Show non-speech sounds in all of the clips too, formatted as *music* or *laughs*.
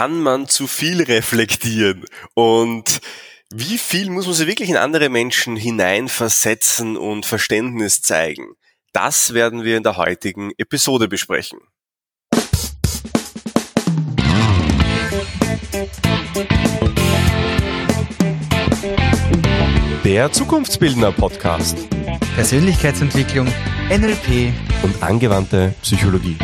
kann man zu viel reflektieren und wie viel muss man sich wirklich in andere Menschen hineinversetzen und Verständnis zeigen? Das werden wir in der heutigen Episode besprechen. Der Zukunftsbildner Podcast. Persönlichkeitsentwicklung, NLP und angewandte Psychologie.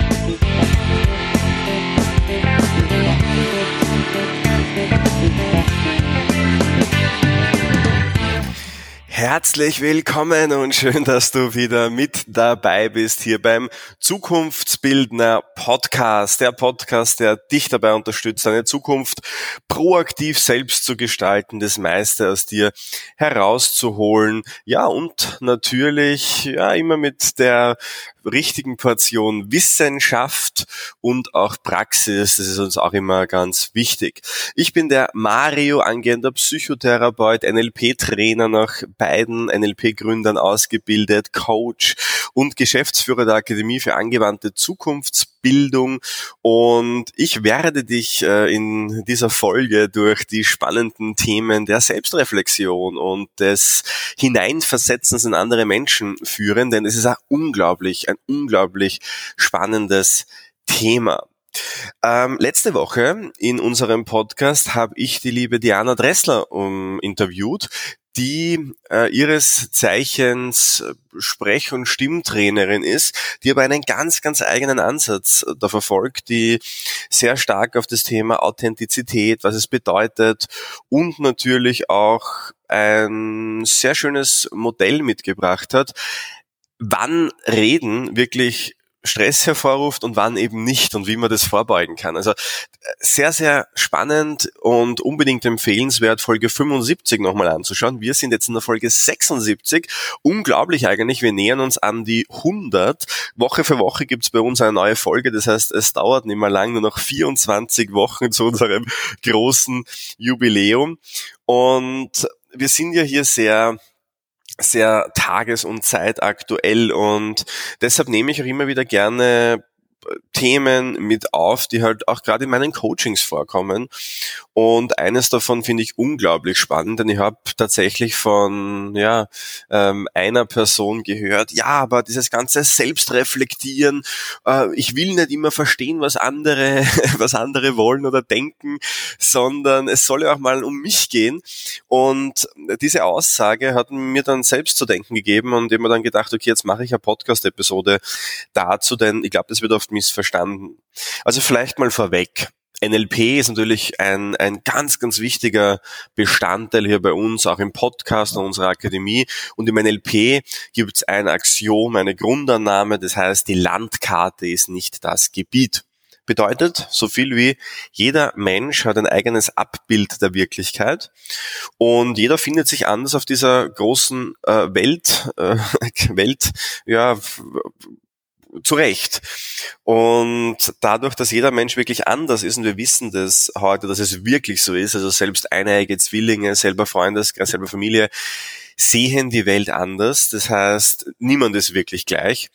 Herzlich willkommen und schön, dass du wieder mit dabei bist hier beim Zukunftsbildner Podcast. Der Podcast, der dich dabei unterstützt, deine Zukunft proaktiv selbst zu gestalten, das meiste aus dir herauszuholen. Ja, und natürlich, ja, immer mit der richtigen Portion Wissenschaft und auch Praxis. Das ist uns auch immer ganz wichtig. Ich bin der Mario, angehender Psychotherapeut, NLP-Trainer nach beiden NLP-Gründern ausgebildet, Coach und Geschäftsführer der Akademie für angewandte Zukunftsbildung. Und ich werde dich äh, in dieser Folge durch die spannenden Themen der Selbstreflexion und des Hineinversetzens in andere Menschen führen, denn es ist auch unglaublich, ein unglaublich spannendes Thema. Ähm, letzte Woche in unserem Podcast habe ich die liebe Diana Dressler um, interviewt, die äh, ihres Zeichens Sprech- und Stimmtrainerin ist, die aber einen ganz, ganz eigenen Ansatz da verfolgt, die sehr stark auf das Thema Authentizität, was es bedeutet und natürlich auch ein sehr schönes Modell mitgebracht hat, wann Reden wirklich Stress hervorruft und wann eben nicht und wie man das vorbeugen kann. Also sehr, sehr spannend und unbedingt empfehlenswert, Folge 75 nochmal anzuschauen. Wir sind jetzt in der Folge 76. Unglaublich eigentlich, wir nähern uns an die 100. Woche für Woche gibt's bei uns eine neue Folge, das heißt, es dauert nicht mehr lang, nur noch 24 Wochen zu unserem großen Jubiläum. Und wir sind ja hier sehr sehr tages- und zeitaktuell und deshalb nehme ich auch immer wieder gerne Themen mit auf, die halt auch gerade in meinen Coachings vorkommen. Und eines davon finde ich unglaublich spannend, denn ich habe tatsächlich von ja, ähm, einer Person gehört, ja, aber dieses ganze Selbstreflektieren, äh, ich will nicht immer verstehen, was andere, *laughs* was andere wollen oder denken, sondern es soll ja auch mal um mich gehen. Und diese Aussage hat mir dann selbst zu denken gegeben und mir dann gedacht, okay, jetzt mache ich eine Podcast-Episode dazu, denn ich glaube, das wird oft missverstanden. Also vielleicht mal vorweg. NLP ist natürlich ein, ein ganz, ganz wichtiger Bestandteil hier bei uns, auch im Podcast und unserer Akademie. Und im NLP gibt es ein Axiom, eine Grundannahme, das heißt, die Landkarte ist nicht das Gebiet. Bedeutet so viel wie jeder Mensch hat ein eigenes Abbild der Wirklichkeit und jeder findet sich anders auf dieser großen äh, Welt, äh, *laughs* Welt, ja, zurecht. Und dadurch, dass jeder Mensch wirklich anders ist, und wir wissen das heute, dass es wirklich so ist, also selbst eineige Zwillinge, selber Freundeskreis, selber Familie, sehen die Welt anders. Das heißt, niemand ist wirklich gleich.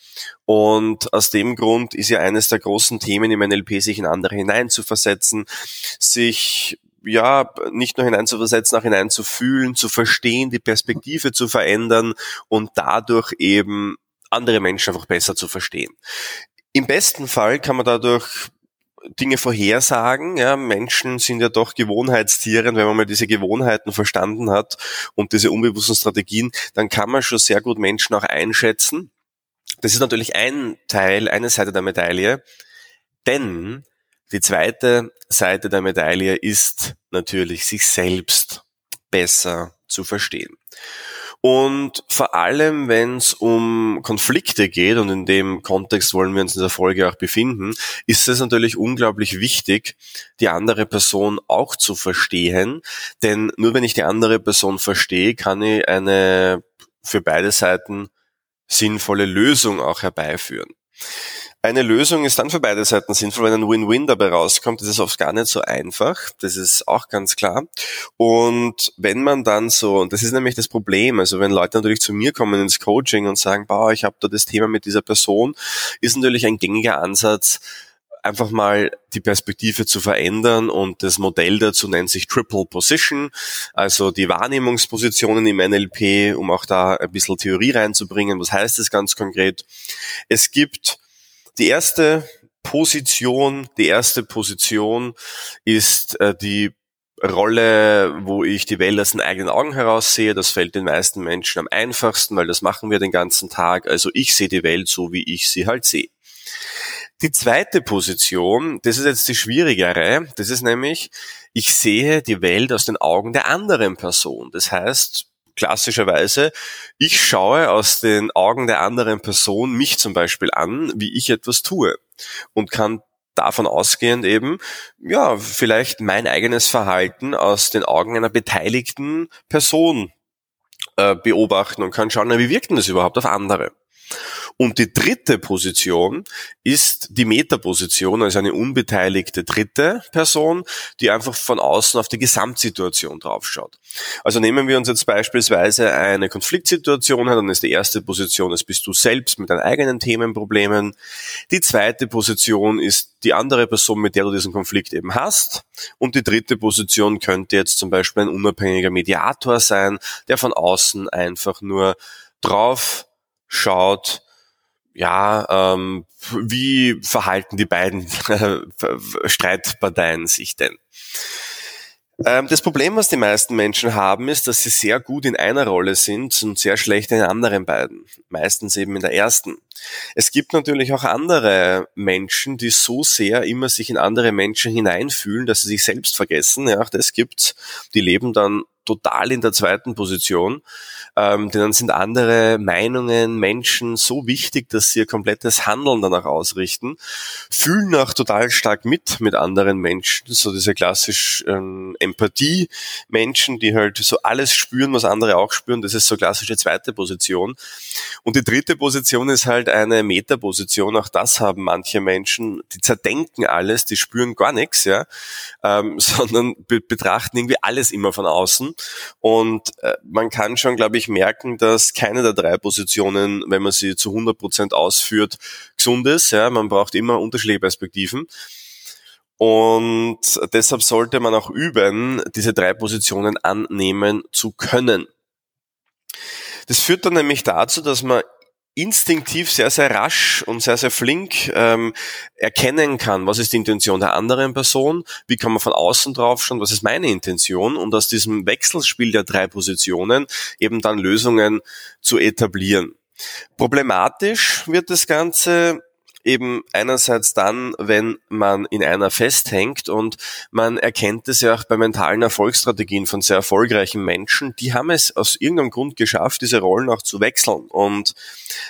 Und aus dem Grund ist ja eines der großen Themen im NLP, sich in andere hineinzuversetzen, sich ja, nicht nur hineinzuversetzen, auch hineinzufühlen, zu verstehen, die Perspektive zu verändern und dadurch eben andere Menschen einfach besser zu verstehen. Im besten Fall kann man dadurch Dinge vorhersagen. Ja, Menschen sind ja doch Gewohnheitstiere. Und wenn man mal diese Gewohnheiten verstanden hat und diese unbewussten Strategien, dann kann man schon sehr gut Menschen auch einschätzen. Das ist natürlich ein Teil, eine Seite der Medaille. Denn die zweite Seite der Medaille ist natürlich, sich selbst besser zu verstehen. Und vor allem, wenn es um Konflikte geht, und in dem Kontext wollen wir uns in der Folge auch befinden, ist es natürlich unglaublich wichtig, die andere Person auch zu verstehen. Denn nur wenn ich die andere Person verstehe, kann ich eine für beide Seiten sinnvolle Lösung auch herbeiführen. Eine Lösung ist dann für beide Seiten sinnvoll, wenn ein Win-Win dabei rauskommt. Das ist oft gar nicht so einfach. Das ist auch ganz klar. Und wenn man dann so, und das ist nämlich das Problem, also wenn Leute natürlich zu mir kommen ins Coaching und sagen, boah, ich habe da das Thema mit dieser Person, ist natürlich ein gängiger Ansatz, einfach mal die Perspektive zu verändern und das Modell dazu nennt sich Triple Position, also die Wahrnehmungspositionen im NLP, um auch da ein bisschen Theorie reinzubringen. Was heißt das ganz konkret? Es gibt die erste Position, die erste Position ist äh, die Rolle, wo ich die Welt aus den eigenen Augen heraus sehe. Das fällt den meisten Menschen am einfachsten, weil das machen wir den ganzen Tag. Also ich sehe die Welt so, wie ich sie halt sehe. Die zweite Position, das ist jetzt die schwierigere, das ist nämlich, ich sehe die Welt aus den Augen der anderen Person. Das heißt, klassischerweise, ich schaue aus den Augen der anderen Person mich zum Beispiel an, wie ich etwas tue und kann davon ausgehend eben, ja, vielleicht mein eigenes Verhalten aus den Augen einer beteiligten Person äh, beobachten und kann schauen, wie wirkt denn das überhaupt auf andere. Und die dritte Position ist die Metaposition, also eine unbeteiligte dritte Person, die einfach von außen auf die Gesamtsituation draufschaut. Also nehmen wir uns jetzt beispielsweise eine Konfliktsituation dann ist die erste Position, das bist du selbst mit deinen eigenen Themenproblemen. Die zweite Position ist die andere Person, mit der du diesen Konflikt eben hast. Und die dritte Position könnte jetzt zum Beispiel ein unabhängiger Mediator sein, der von außen einfach nur drauf schaut, ja, ähm, wie verhalten die beiden *laughs* Streitparteien sich denn? Ähm, das Problem, was die meisten Menschen haben, ist, dass sie sehr gut in einer Rolle sind und sehr schlecht in den anderen beiden. Meistens eben in der ersten. Es gibt natürlich auch andere Menschen, die so sehr immer sich in andere Menschen hineinfühlen, dass sie sich selbst vergessen. Ja, das gibt's. Die leben dann total in der zweiten Position. Ähm, denn dann sind andere Meinungen, Menschen so wichtig, dass sie ihr komplettes Handeln danach ausrichten, fühlen auch total stark mit mit anderen Menschen, so diese klassisch ähm, Empathie-Menschen, die halt so alles spüren, was andere auch spüren. Das ist so klassische zweite Position. Und die dritte Position ist halt eine Metaposition. Auch das haben manche Menschen, die zerdenken alles, die spüren gar nichts, ja, ähm, *laughs* sondern be betrachten irgendwie alles immer von außen und äh, man kann schon, glaube ich, merken, dass keine der drei Positionen, wenn man sie zu 100 Prozent ausführt, gesund ist. Ja, man braucht immer unterschiedliche Perspektiven. Und deshalb sollte man auch üben, diese drei Positionen annehmen zu können. Das führt dann nämlich dazu, dass man instinktiv sehr, sehr rasch und sehr, sehr flink ähm, erkennen kann, was ist die Intention der anderen Person, wie kann man von außen drauf schauen, was ist meine Intention und aus diesem Wechselspiel der drei Positionen eben dann Lösungen zu etablieren. Problematisch wird das Ganze eben einerseits dann, wenn man in einer festhängt und man erkennt es ja auch bei mentalen Erfolgsstrategien von sehr erfolgreichen Menschen, die haben es aus irgendeinem Grund geschafft, diese Rollen auch zu wechseln und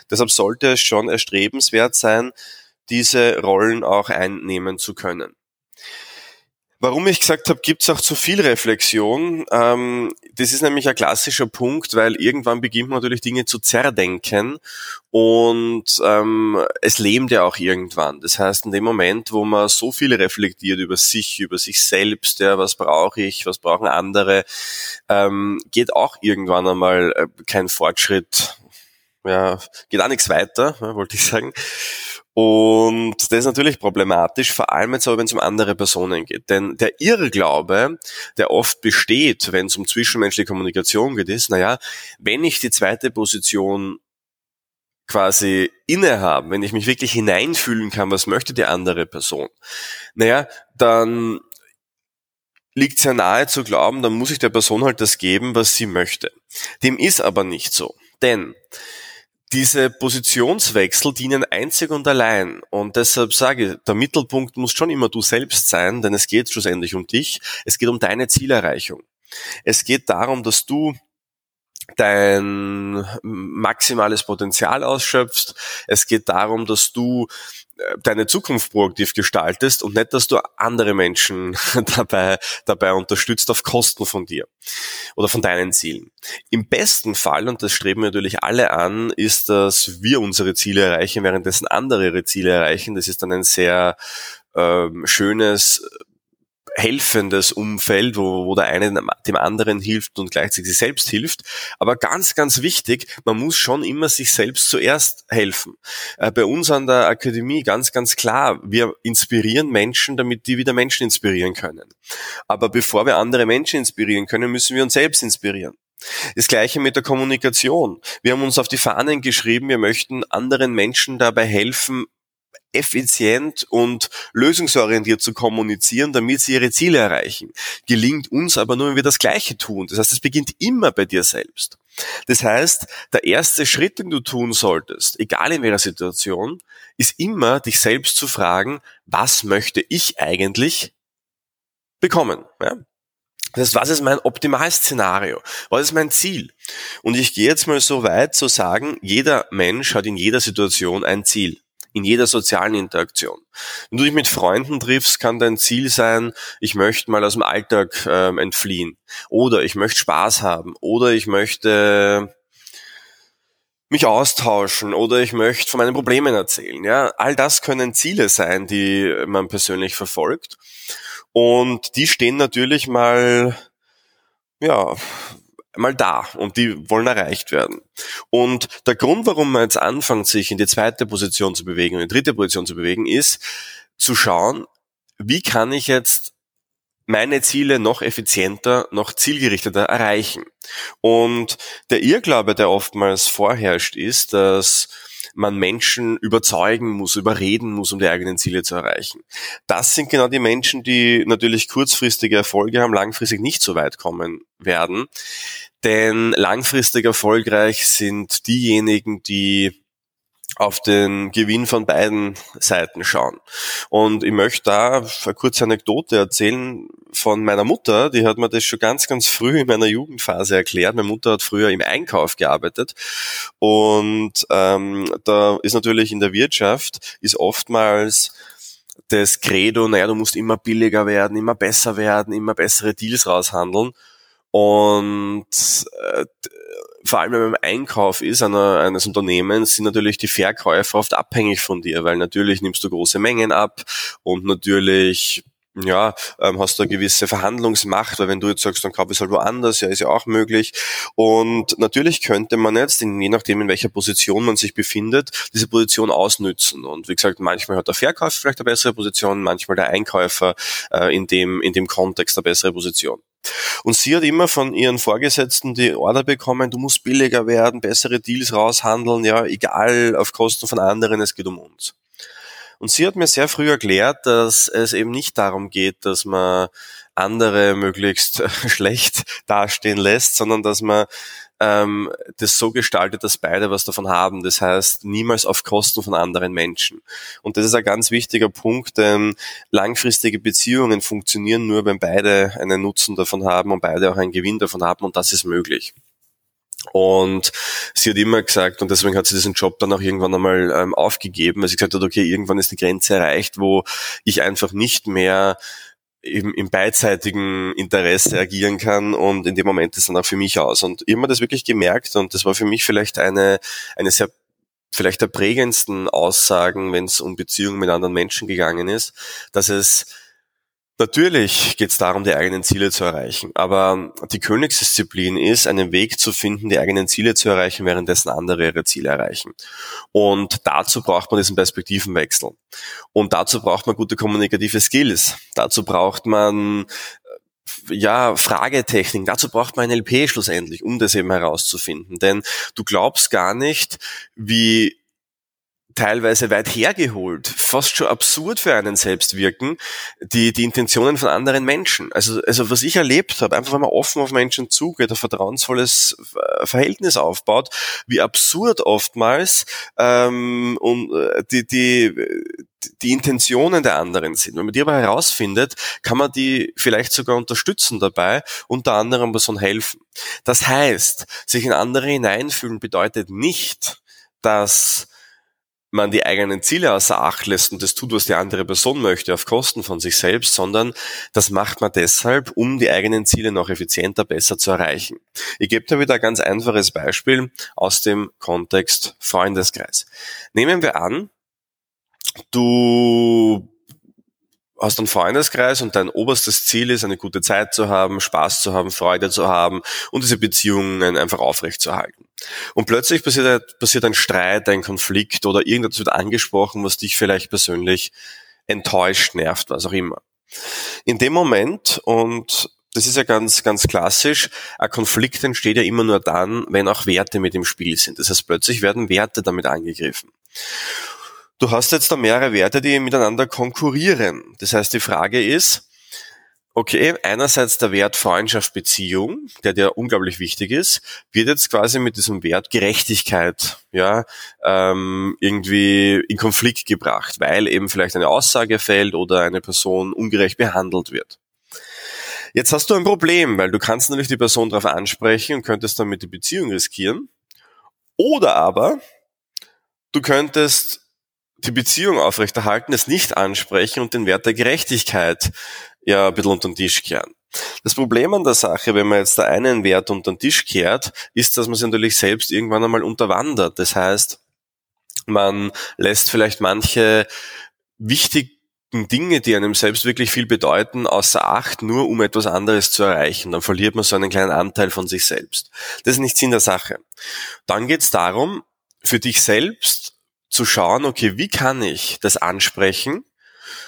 deshalb sollte es schon erstrebenswert sein, diese Rollen auch einnehmen zu können. Warum ich gesagt habe, gibt es auch zu viel Reflexion? Ähm, das ist nämlich ein klassischer Punkt, weil irgendwann beginnt man natürlich Dinge zu zerdenken und ähm, es lähmt ja auch irgendwann. Das heißt, in dem Moment, wo man so viel reflektiert über sich, über sich selbst, ja, was brauche ich, was brauchen andere, ähm, geht auch irgendwann einmal äh, kein Fortschritt, ja, geht auch nichts weiter, wollte ich sagen. Und das ist natürlich problematisch, vor allem jetzt aber, wenn es um andere Personen geht. Denn der Irrglaube, der oft besteht, wenn es um zwischenmenschliche Kommunikation geht, ist, naja, wenn ich die zweite Position quasi innehaben, wenn ich mich wirklich hineinfühlen kann, was möchte die andere Person, naja, dann liegt es ja nahe zu glauben, dann muss ich der Person halt das geben, was sie möchte. Dem ist aber nicht so. Denn diese Positionswechsel dienen einzig und allein. Und deshalb sage ich, der Mittelpunkt muss schon immer du selbst sein, denn es geht schlussendlich um dich. Es geht um deine Zielerreichung. Es geht darum, dass du dein maximales Potenzial ausschöpfst. Es geht darum, dass du deine Zukunft proaktiv gestaltest und nicht, dass du andere Menschen *laughs* dabei, dabei unterstützt auf Kosten von dir oder von deinen Zielen. Im besten Fall, und das streben wir natürlich alle an, ist, dass wir unsere Ziele erreichen, währenddessen andere ihre Ziele erreichen. Das ist dann ein sehr ähm, schönes helfendes Umfeld, wo, wo der eine dem anderen hilft und gleichzeitig sich selbst hilft. Aber ganz, ganz wichtig, man muss schon immer sich selbst zuerst helfen. Äh, bei uns an der Akademie ganz, ganz klar, wir inspirieren Menschen, damit die wieder Menschen inspirieren können. Aber bevor wir andere Menschen inspirieren können, müssen wir uns selbst inspirieren. Das gleiche mit der Kommunikation. Wir haben uns auf die Fahnen geschrieben, wir möchten anderen Menschen dabei helfen, effizient und lösungsorientiert zu kommunizieren, damit sie ihre Ziele erreichen. Gelingt uns aber nur, wenn wir das Gleiche tun. Das heißt, es beginnt immer bei dir selbst. Das heißt, der erste Schritt, den du tun solltest, egal in welcher Situation, ist immer, dich selbst zu fragen, was möchte ich eigentlich bekommen? Ja? Das heißt, was ist mein Optimalszenario? Was ist mein Ziel? Und ich gehe jetzt mal so weit zu sagen, jeder Mensch hat in jeder Situation ein Ziel in jeder sozialen Interaktion. Wenn du dich mit Freunden triffst, kann dein Ziel sein, ich möchte mal aus dem Alltag ähm, entfliehen oder ich möchte Spaß haben oder ich möchte mich austauschen oder ich möchte von meinen Problemen erzählen. Ja, all das können Ziele sein, die man persönlich verfolgt und die stehen natürlich mal ja mal da und die wollen erreicht werden. Und der Grund, warum man jetzt anfängt, sich in die zweite Position zu bewegen und in die dritte Position zu bewegen, ist zu schauen, wie kann ich jetzt meine Ziele noch effizienter, noch zielgerichteter erreichen. Und der Irrglaube, der oftmals vorherrscht, ist, dass man Menschen überzeugen muss, überreden muss, um die eigenen Ziele zu erreichen. Das sind genau die Menschen, die natürlich kurzfristige Erfolge haben, langfristig nicht so weit kommen werden. Denn langfristig erfolgreich sind diejenigen, die auf den Gewinn von beiden Seiten schauen. Und ich möchte da eine kurze Anekdote erzählen von meiner Mutter. Die hat mir das schon ganz, ganz früh in meiner Jugendphase erklärt. Meine Mutter hat früher im Einkauf gearbeitet. Und ähm, da ist natürlich in der Wirtschaft ist oftmals das Credo, naja, du musst immer billiger werden, immer besser werden, immer bessere Deals raushandeln. Und äh, vor allem wenn man im Einkauf ist einer, eines Unternehmens, sind natürlich die Verkäufer oft abhängig von dir, weil natürlich nimmst du große Mengen ab und natürlich ja, ähm, hast du eine gewisse Verhandlungsmacht, weil wenn du jetzt sagst, dann kaufe ich es halt woanders, ja, ist ja auch möglich. Und natürlich könnte man jetzt, in, je nachdem in welcher Position man sich befindet, diese Position ausnützen. Und wie gesagt, manchmal hat der Verkäufer vielleicht eine bessere Position, manchmal der Einkäufer äh, in, dem, in dem Kontext eine bessere Position. Und sie hat immer von ihren Vorgesetzten die Order bekommen, du musst billiger werden, bessere Deals raushandeln, ja, egal auf Kosten von anderen, es geht um uns. Und sie hat mir sehr früh erklärt, dass es eben nicht darum geht, dass man andere möglichst *laughs* schlecht dastehen lässt, sondern dass man ähm, das so gestaltet, dass beide was davon haben. Das heißt, niemals auf Kosten von anderen Menschen. Und das ist ein ganz wichtiger Punkt, denn langfristige Beziehungen funktionieren nur, wenn beide einen Nutzen davon haben und beide auch einen Gewinn davon haben und das ist möglich. Und sie hat immer gesagt, und deswegen hat sie diesen Job dann auch irgendwann einmal ähm, aufgegeben, weil sie gesagt hat, okay, irgendwann ist die Grenze erreicht, wo ich einfach nicht mehr im, im beidseitigen Interesse agieren kann und in dem Moment ist dann auch für mich aus. Und ich habe das wirklich gemerkt und das war für mich vielleicht eine, eine sehr vielleicht der prägendsten Aussagen, wenn es um Beziehungen mit anderen Menschen gegangen ist, dass es Natürlich geht es darum, die eigenen Ziele zu erreichen, aber die Königsdisziplin ist, einen Weg zu finden, die eigenen Ziele zu erreichen, währenddessen andere ihre Ziele erreichen. Und dazu braucht man diesen Perspektivenwechsel. Und dazu braucht man gute kommunikative Skills. Dazu braucht man äh, ja, Fragetechnik, dazu braucht man ein LP schlussendlich, um das eben herauszufinden. Denn du glaubst gar nicht, wie teilweise weit hergeholt, fast schon absurd für einen selbst wirken, die, die Intentionen von anderen Menschen. Also, also was ich erlebt habe, einfach wenn man offen auf Menschen zugeht, ein vertrauensvolles Verhältnis aufbaut, wie absurd oftmals ähm, und äh, die, die, die Intentionen der anderen sind. Wenn man die aber herausfindet, kann man die vielleicht sogar unterstützen dabei, unter anderem Person helfen. Das heißt, sich in andere hineinfühlen bedeutet nicht, dass man die eigenen Ziele außer Acht lässt und das tut, was die andere Person möchte, auf Kosten von sich selbst, sondern das macht man deshalb, um die eigenen Ziele noch effizienter, besser zu erreichen. Ich gebe da wieder ein ganz einfaches Beispiel aus dem Kontext Freundeskreis. Nehmen wir an, du hast einen Freundeskreis und dein oberstes Ziel ist, eine gute Zeit zu haben, Spaß zu haben, Freude zu haben und diese Beziehungen einfach aufrechtzuerhalten. Und plötzlich passiert, passiert ein Streit, ein Konflikt oder irgendetwas wird angesprochen, was dich vielleicht persönlich enttäuscht, nervt, was auch immer. In dem Moment, und das ist ja ganz, ganz klassisch, ein Konflikt entsteht ja immer nur dann, wenn auch Werte mit im Spiel sind. Das heißt, plötzlich werden Werte damit angegriffen. Du hast jetzt da mehrere Werte, die miteinander konkurrieren. Das heißt, die Frage ist, okay, einerseits der Wert Freundschaft, Beziehung, der dir unglaublich wichtig ist, wird jetzt quasi mit diesem Wert Gerechtigkeit, ja, ähm, irgendwie in Konflikt gebracht, weil eben vielleicht eine Aussage fällt oder eine Person ungerecht behandelt wird. Jetzt hast du ein Problem, weil du kannst natürlich die Person darauf ansprechen und könntest damit die Beziehung riskieren. Oder aber du könntest die Beziehung aufrechterhalten, es nicht ansprechen und den Wert der Gerechtigkeit ja ein bisschen unter den Tisch kehren. Das Problem an der Sache, wenn man jetzt da einen Wert unter den Tisch kehrt, ist, dass man sich natürlich selbst irgendwann einmal unterwandert. Das heißt, man lässt vielleicht manche wichtigen Dinge, die einem selbst wirklich viel bedeuten, außer Acht, nur um etwas anderes zu erreichen. Dann verliert man so einen kleinen Anteil von sich selbst. Das ist nicht Sinn der Sache. Dann geht es darum, für dich selbst zu schauen, okay, wie kann ich das ansprechen?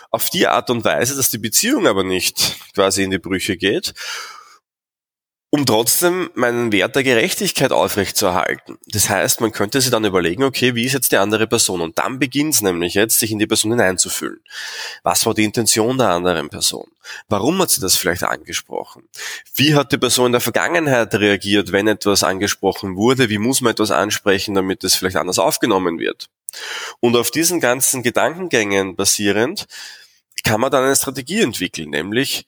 Auf die Art und Weise, dass die Beziehung aber nicht quasi in die Brüche geht um trotzdem meinen Wert der Gerechtigkeit aufrechtzuerhalten. Das heißt, man könnte sich dann überlegen, okay, wie ist jetzt die andere Person? Und dann beginnt es nämlich jetzt, sich in die Person hineinzufühlen. Was war die Intention der anderen Person? Warum hat sie das vielleicht angesprochen? Wie hat die Person in der Vergangenheit reagiert, wenn etwas angesprochen wurde? Wie muss man etwas ansprechen, damit es vielleicht anders aufgenommen wird? Und auf diesen ganzen Gedankengängen basierend kann man dann eine Strategie entwickeln, nämlich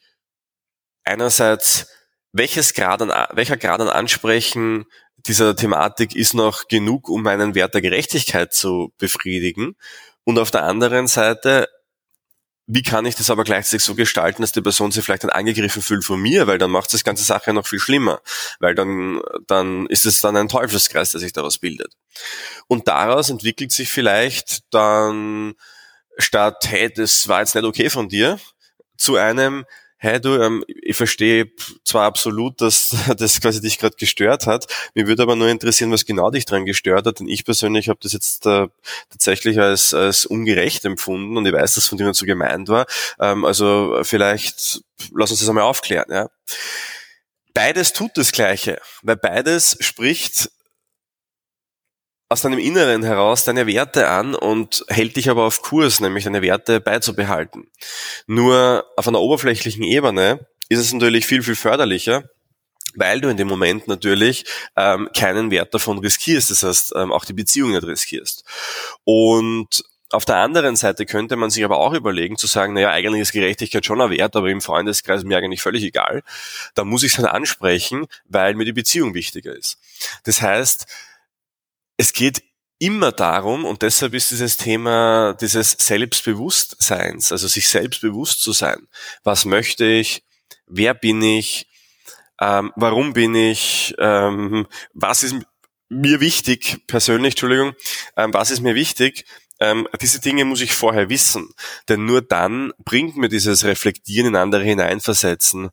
einerseits welches Grad an, welcher Grad an Ansprechen dieser Thematik ist noch genug, um meinen Wert der Gerechtigkeit zu befriedigen? Und auf der anderen Seite, wie kann ich das aber gleichzeitig so gestalten, dass die Person sich vielleicht dann angegriffen fühlt von mir, weil dann macht das ganze Sache noch viel schlimmer, weil dann, dann ist es dann ein Teufelskreis, der sich daraus bildet. Und daraus entwickelt sich vielleicht dann statt, hey, das war jetzt nicht okay von dir, zu einem, hey du, ähm, ich verstehe zwar absolut, dass *laughs* das quasi dich gerade gestört hat, mir würde aber nur interessieren, was genau dich daran gestört hat, denn ich persönlich habe das jetzt äh, tatsächlich als, als ungerecht empfunden und ich weiß, dass von dir nicht so gemeint war. Ähm, also vielleicht lass uns das einmal aufklären. Ja. Beides tut das Gleiche, weil beides spricht aus deinem Inneren heraus deine Werte an und hält dich aber auf Kurs, nämlich deine Werte beizubehalten. Nur auf einer oberflächlichen Ebene ist es natürlich viel, viel förderlicher, weil du in dem Moment natürlich ähm, keinen Wert davon riskierst, das heißt ähm, auch die Beziehung nicht riskierst. Und auf der anderen Seite könnte man sich aber auch überlegen, zu sagen, naja, eigentlich ist Gerechtigkeit schon ein Wert, aber im Freundeskreis mir eigentlich völlig egal. Da muss ich es dann ansprechen, weil mir die Beziehung wichtiger ist. Das heißt, es geht immer darum, und deshalb ist dieses Thema dieses Selbstbewusstseins, also sich selbstbewusst zu sein. Was möchte ich? Wer bin ich? Ähm, warum bin ich? Ähm, was ist mir wichtig, persönlich, Entschuldigung, ähm, was ist mir wichtig? Ähm, diese Dinge muss ich vorher wissen, denn nur dann bringt mir dieses Reflektieren in andere hineinversetzen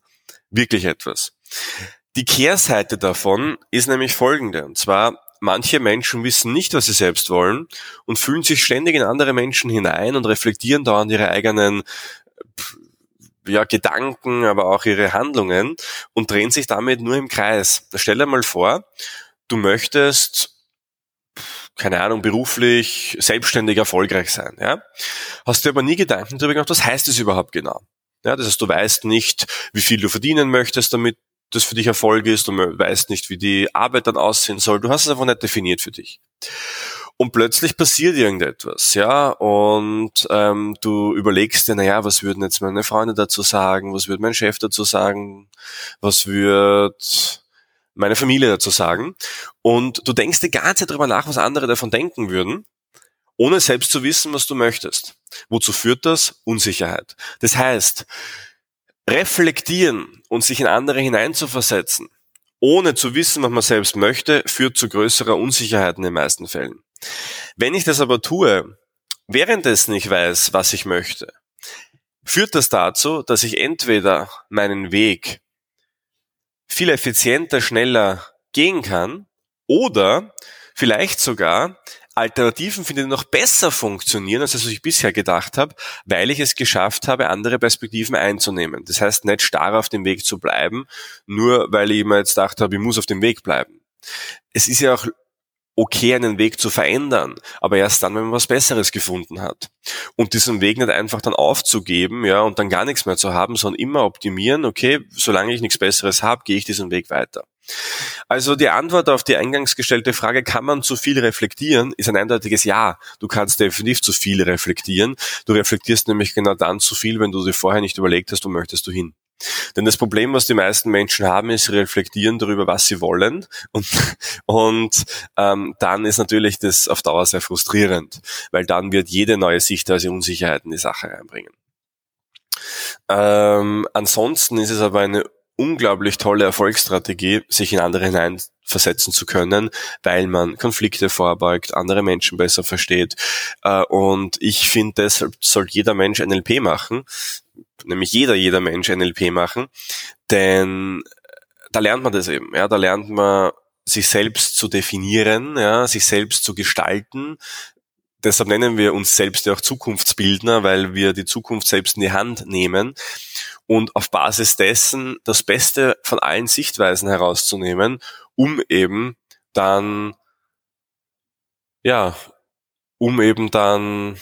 wirklich etwas. Die Kehrseite davon ist nämlich folgende, und zwar manche Menschen wissen nicht, was sie selbst wollen und fühlen sich ständig in andere Menschen hinein und reflektieren dauernd ihre eigenen ja, Gedanken, aber auch ihre Handlungen und drehen sich damit nur im Kreis. Stell dir mal vor, du möchtest keine Ahnung, beruflich, selbstständig erfolgreich sein, ja. Hast du aber nie Gedanken darüber gemacht, was heißt das überhaupt genau? Ja, das heißt, du weißt nicht, wie viel du verdienen möchtest damit, das für dich Erfolg ist und man weiß nicht, wie die Arbeit dann aussehen soll. Du hast es einfach nicht definiert für dich. Und plötzlich passiert irgendetwas, ja, und ähm, du überlegst dir, naja, was würden jetzt meine Freunde dazu sagen, was würde mein Chef dazu sagen, was wird meine Familie dazu sagen. Und du denkst die ganze Zeit darüber nach, was andere davon denken würden, ohne selbst zu wissen, was du möchtest. Wozu führt das? Unsicherheit. Das heißt, reflektieren und sich in andere hineinzuversetzen, ohne zu wissen, was man selbst möchte, führt zu größerer Unsicherheit in den meisten Fällen. Wenn ich das aber tue, währenddessen ich weiß, was ich möchte, führt das dazu, dass ich entweder meinen Weg viel effizienter, schneller gehen kann oder vielleicht sogar Alternativen finde, die noch besser funktionieren, als was ich bisher gedacht habe, weil ich es geschafft habe, andere Perspektiven einzunehmen. Das heißt, nicht starr auf dem Weg zu bleiben, nur weil ich mir jetzt gedacht habe, ich muss auf dem Weg bleiben. Es ist ja auch okay, einen Weg zu verändern, aber erst dann, wenn man was Besseres gefunden hat. Und diesen Weg nicht einfach dann aufzugeben, ja, und dann gar nichts mehr zu haben, sondern immer optimieren, okay, solange ich nichts Besseres habe, gehe ich diesen Weg weiter. Also die Antwort auf die eingangs gestellte Frage, kann man zu viel reflektieren, ist ein eindeutiges Ja. Du kannst definitiv zu viel reflektieren. Du reflektierst nämlich genau dann zu viel, wenn du dir vorher nicht überlegt hast, wo möchtest du hin. Denn das Problem, was die meisten Menschen haben, ist reflektieren darüber, was sie wollen. Und, und ähm, dann ist natürlich das auf Dauer sehr frustrierend, weil dann wird jede neue Sichtweise Unsicherheit in die Sache reinbringen. Ähm, ansonsten ist es aber eine unglaublich tolle Erfolgsstrategie, sich in andere hineinversetzen zu können, weil man Konflikte vorbeugt, andere Menschen besser versteht. Äh, und ich finde, deshalb soll jeder Mensch NLP machen, nämlich jeder, jeder Mensch NLP machen, denn da lernt man das eben. Ja, da lernt man sich selbst zu definieren, ja, sich selbst zu gestalten, deshalb nennen wir uns selbst ja auch Zukunftsbildner, weil wir die Zukunft selbst in die Hand nehmen. Und auf Basis dessen das Beste von allen Sichtweisen herauszunehmen, um eben dann, ja, um eben dann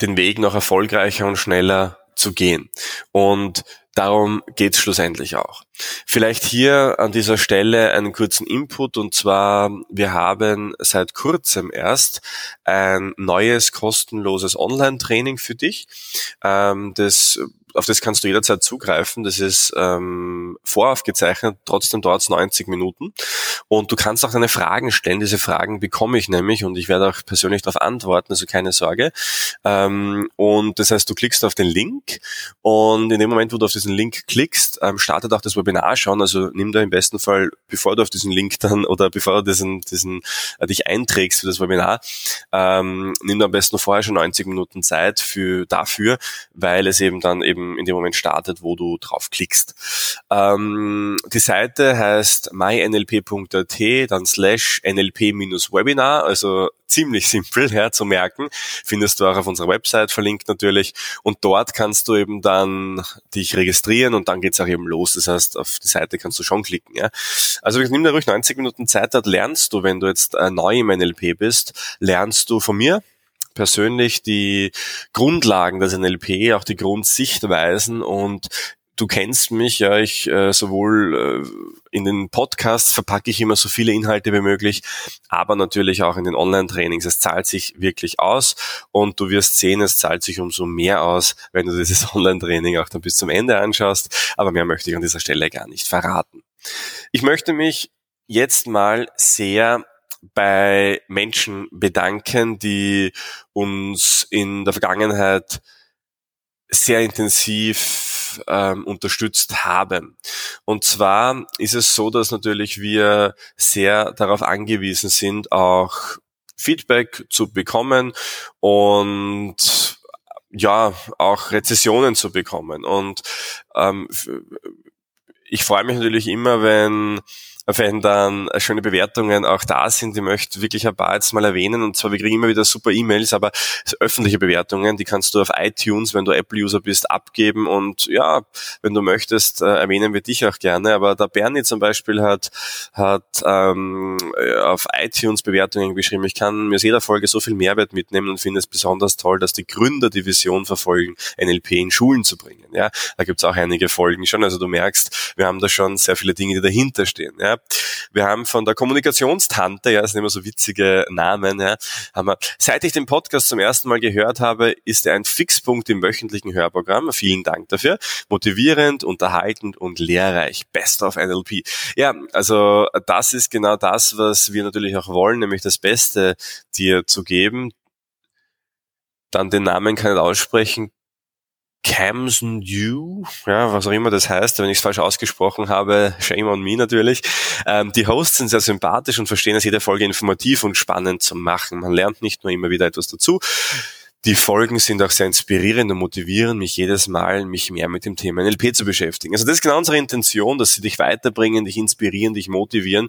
den Weg noch erfolgreicher und schneller zu gehen. Und Darum geht's schlussendlich auch. Vielleicht hier an dieser Stelle einen kurzen Input und zwar, wir haben seit kurzem erst ein neues kostenloses Online-Training für dich. Ähm, das auf das kannst du jederzeit zugreifen. Das ist ähm, voraufgezeichnet, trotzdem dauert es 90 Minuten. Und du kannst auch deine Fragen stellen. Diese Fragen bekomme ich nämlich und ich werde auch persönlich darauf antworten, also keine Sorge. Ähm, und das heißt, du klickst auf den Link und in dem Moment, wo du auf diesen Link klickst, ähm, startet auch das Webinar schon. Also nimm da im besten Fall, bevor du auf diesen Link dann oder bevor du diesen, diesen äh, dich einträgst für das Webinar, ähm, nimm da am besten vorher schon 90 Minuten Zeit für dafür, weil es eben dann eben in dem Moment startet, wo du drauf klickst. Ähm, die Seite heißt mynlp.at, dann slash nlp-webinar, also ziemlich simpel ja, zu merken. Findest du auch auf unserer Website verlinkt natürlich. Und dort kannst du eben dann dich registrieren und dann geht's auch eben los. Das heißt, auf die Seite kannst du schon klicken. Ja. Also nimm da ruhig 90 Minuten Zeit, dort lernst du, wenn du jetzt äh, neu im NLP bist, lernst du von mir, persönlich die Grundlagen des NLP, auch die Grundsichtweisen und du kennst mich, ja, ich äh, sowohl äh, in den Podcasts verpacke ich immer so viele Inhalte wie möglich, aber natürlich auch in den Online-Trainings. Es zahlt sich wirklich aus und du wirst sehen, es zahlt sich umso mehr aus, wenn du dieses *laughs* Online-Training auch dann bis zum Ende anschaust. Aber mehr möchte ich an dieser Stelle gar nicht verraten. Ich möchte mich jetzt mal sehr bei Menschen bedanken, die uns in der Vergangenheit sehr intensiv ähm, unterstützt haben. Und zwar ist es so, dass natürlich wir sehr darauf angewiesen sind, auch Feedback zu bekommen und ja, auch Rezessionen zu bekommen. Und ähm, ich freue mich natürlich immer, wenn wenn dann schöne Bewertungen auch da sind. Ich möchte wirklich ein paar jetzt mal erwähnen. Und zwar, wir kriegen immer wieder super E-Mails, aber öffentliche Bewertungen, die kannst du auf iTunes, wenn du Apple-User bist, abgeben. Und ja, wenn du möchtest, äh, erwähnen wir dich auch gerne. Aber der Bernie zum Beispiel hat, hat ähm, auf iTunes Bewertungen geschrieben, ich kann mir aus jeder Folge so viel Mehrwert mitnehmen und finde es besonders toll, dass die Gründer die Vision verfolgen, NLP in Schulen zu bringen. Ja, da gibt's auch einige Folgen schon. Also du merkst, wir haben da schon sehr viele Dinge, die dahinter stehen. Ja, wir haben von der Kommunikationstante, ja, das sind immer so witzige Namen, ja, haben wir, seit ich den Podcast zum ersten Mal gehört habe, ist er ein Fixpunkt im wöchentlichen Hörprogramm. Vielen Dank dafür. Motivierend, unterhaltend und lehrreich. Best of NLP. Ja, also das ist genau das, was wir natürlich auch wollen, nämlich das Beste dir zu geben. Dann den Namen kann ich aussprechen. Camson You, ja, was auch immer das heißt, wenn ich es falsch ausgesprochen habe, shame on me natürlich. Ähm, die Hosts sind sehr sympathisch und verstehen es jede Folge informativ und spannend zu machen. Man lernt nicht nur immer wieder etwas dazu. die Folgen sind auch sehr inspirierend und motivieren mich jedes Mal, mich mehr mit dem Thema NLP zu beschäftigen. Also das ist genau unsere Intention, dass sie dich weiterbringen, dich inspirieren, dich motivieren.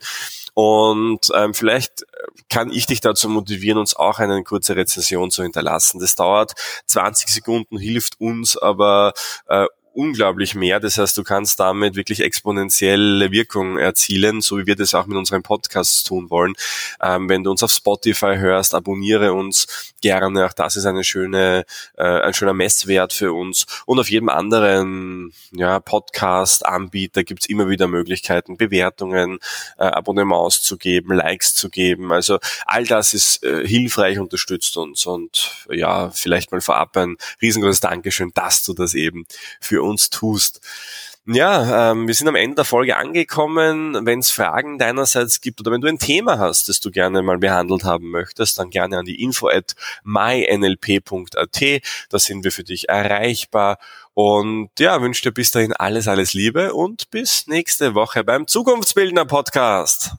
Und ähm, vielleicht kann ich dich dazu motivieren, uns auch eine kurze Rezension zu hinterlassen. Das dauert 20 Sekunden, hilft uns aber äh, unglaublich mehr. Das heißt, du kannst damit wirklich exponentielle Wirkung erzielen, so wie wir das auch mit unseren Podcasts tun wollen. Ähm, wenn du uns auf Spotify hörst, abonniere uns gerne. Auch das ist eine schöne, äh, ein schöner Messwert für uns. Und auf jedem anderen ja, Podcast-Anbieter gibt's immer wieder Möglichkeiten, Bewertungen, äh, Abonnements zu geben, Likes zu geben. Also all das ist äh, hilfreich, unterstützt uns. Und ja, vielleicht mal vorab ein riesengroßes Dankeschön, dass du das eben für uns tust. Ja, ähm, wir sind am Ende der Folge angekommen. Wenn es Fragen deinerseits gibt oder wenn du ein Thema hast, das du gerne mal behandelt haben möchtest, dann gerne an die info at mynlp.at. Da sind wir für dich erreichbar. Und ja, wünsche dir bis dahin alles, alles Liebe und bis nächste Woche beim Zukunftsbildner Podcast.